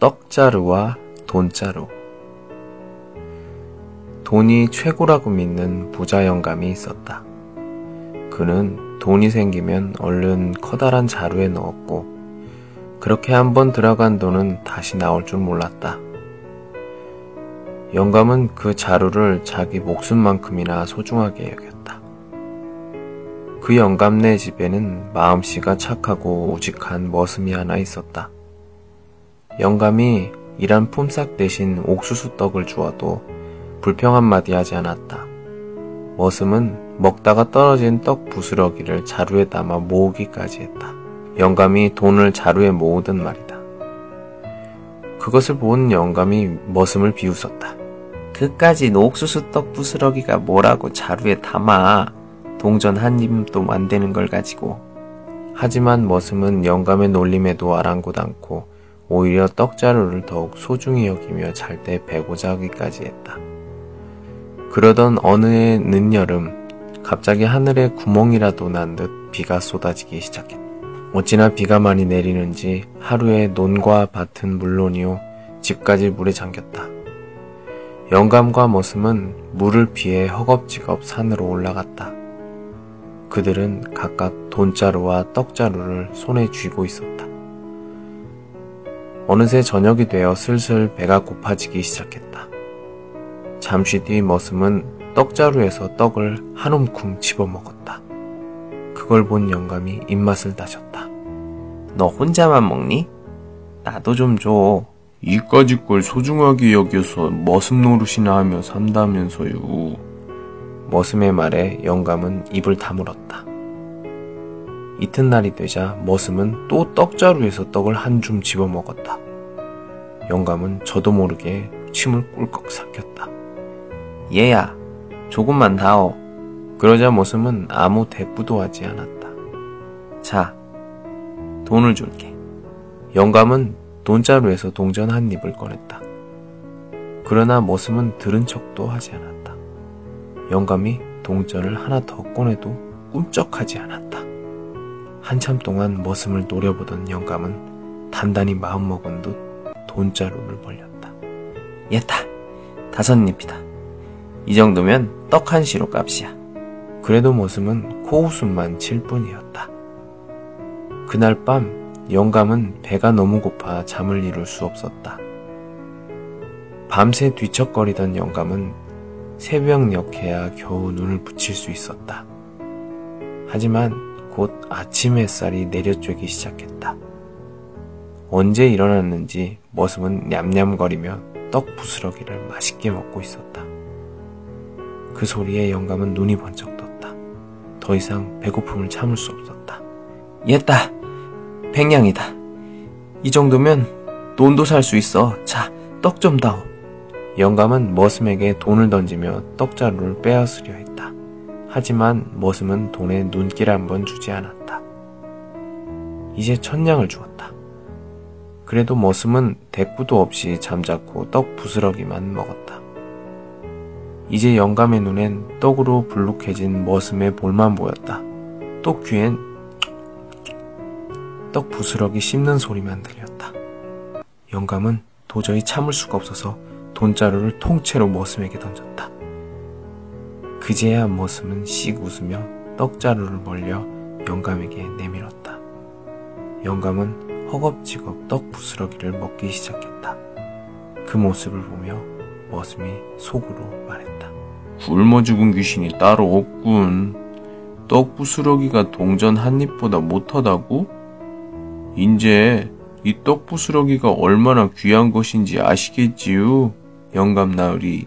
떡자루와 돈자루. 돈이 최고라고 믿는 부자 영감이 있었다. 그는 돈이 생기면 얼른 커다란 자루에 넣었고, 그렇게 한번 들어간 돈은 다시 나올 줄 몰랐다. 영감은 그 자루를 자기 목숨만큼이나 소중하게 여겼다. 그 영감네 집에는 마음씨가 착하고 우직한 머슴이 하나 있었다. 영감이 일한 품삯 대신 옥수수 떡을 주어도 불평 한마디 하지 않았다. 머슴은 먹다가 떨어진 떡 부스러기를 자루에 담아 모으기까지 했다. 영감이 돈을 자루에 모으든 말이다. 그것을 본 영감이 머슴을 비웃었다. 그까지 옥수수 떡 부스러기가 뭐라고 자루에 담아 동전 한 입도 안 되는 걸 가지고. 하지만 머슴은 영감의 놀림에도 아랑곳 않고 오히려 떡자루를 더욱 소중히 여기며 잘때 배고자 하기까지 했다. 그러던 어느 해 늦여름 갑자기 하늘에 구멍이라도 난 듯 비가 쏟아지기 시작했다. 어찌나 비가 많이 내리는지 하루에 논과 밭은 물론이요 집까지 물에 잠겼다. 영감과 머슴은 물을 피해 허겁지겁 산으로 올라갔다. 그들은 각각 돈자루와 떡자루를 손에 쥐고 있었다. 어느새 저녁이 되어 슬슬 배가 고파지기 시작했다. 잠시 뒤 머슴은 떡자루에서 떡을 한 움큼 집어먹었다. 그걸 본 영감이 입맛을 다졌다. 너 혼자만 먹니? 나도 좀 줘. 이까짓 걸 소중하게 여겨서 머슴 노릇이나 하며 산다면서요. 머슴의 말에 영감은 입을 다물었다. 이튿날이 되자 머슴은 또 떡자루에서 떡을 한 줌 집어 먹었다. 영감은 저도 모르게 침을 꿀꺽 삭혔다. 얘야, 조금만 다오. 그러자 머슴은 아무 대꾸도 하지 않았다. 자, 돈을 줄게. 영감은 돈자루에서 동전 한 입을 꺼냈다. 그러나 머슴은 들은 척도 하지 않았다. 영감이 동전을 하나 더 꺼내도 꿈쩍하지 않았다. 한참 동안 머슴을 노려보던 영감은 단단히 마음먹은 듯 돈자루를 벌렸다. 얘다 다섯 잎이다. 이 정도면 떡 한 시로 값이야. 그래도 머슴은 코웃음만 칠 뿐이었다. 그날 밤 영감은 배가 너무 고파 잠을 이룰 수 없었다. 밤새 뒤척거리던 영감은 새벽녘에야 겨우 눈을 붙일 수 있었다. 하지만 곧 아침 햇살이 내려쬐기 시작했다. 언제 일어났는지 머슴은 냠냠거리며 떡 부스러기를 맛있게 먹고 있었다. 그 소리에 영감은 눈이 번쩍 떴다. 더 이상 배고픔을 참을 수 없었다. 얘다! 백냥이다. 이 정도면 돈도 살 수 있어. 자, 떡 좀 다오. 영감은 머슴에게 돈을 던지며 떡자루를 빼앗으려 했다. 하지만 머슴은 돈에 눈길 한 번 주지 않았다. 이제 천냥을 주었다. 그래도 머슴은 대꾸도 없이 잠자코 떡 부스러기만 먹었다. 이제 영감의 눈엔 떡으로 불룩해진 머슴의 볼만 보였다. 또 귀엔 떡 부스러기 씹는 소리만 들렸다. 영감은 도저히 참을 수가 없어서 돈자루를 통째로 머슴에게 던졌다. 그제야 머슴은 씩 웃으며 떡자루를 벌려 영감에게 내밀었다. 영감은 허겁지겁 떡 부스러기를 먹기 시작했다. 그 모습을 보며 머슴이 속으로 말했다. 굶어 죽은 귀신이 따로 없군. 떡 부스러기가 동전 한 입보다 못하다고? 인제 이 떡 부스러기가 얼마나 귀한 것인지 아시겠지요? 영감 나으리.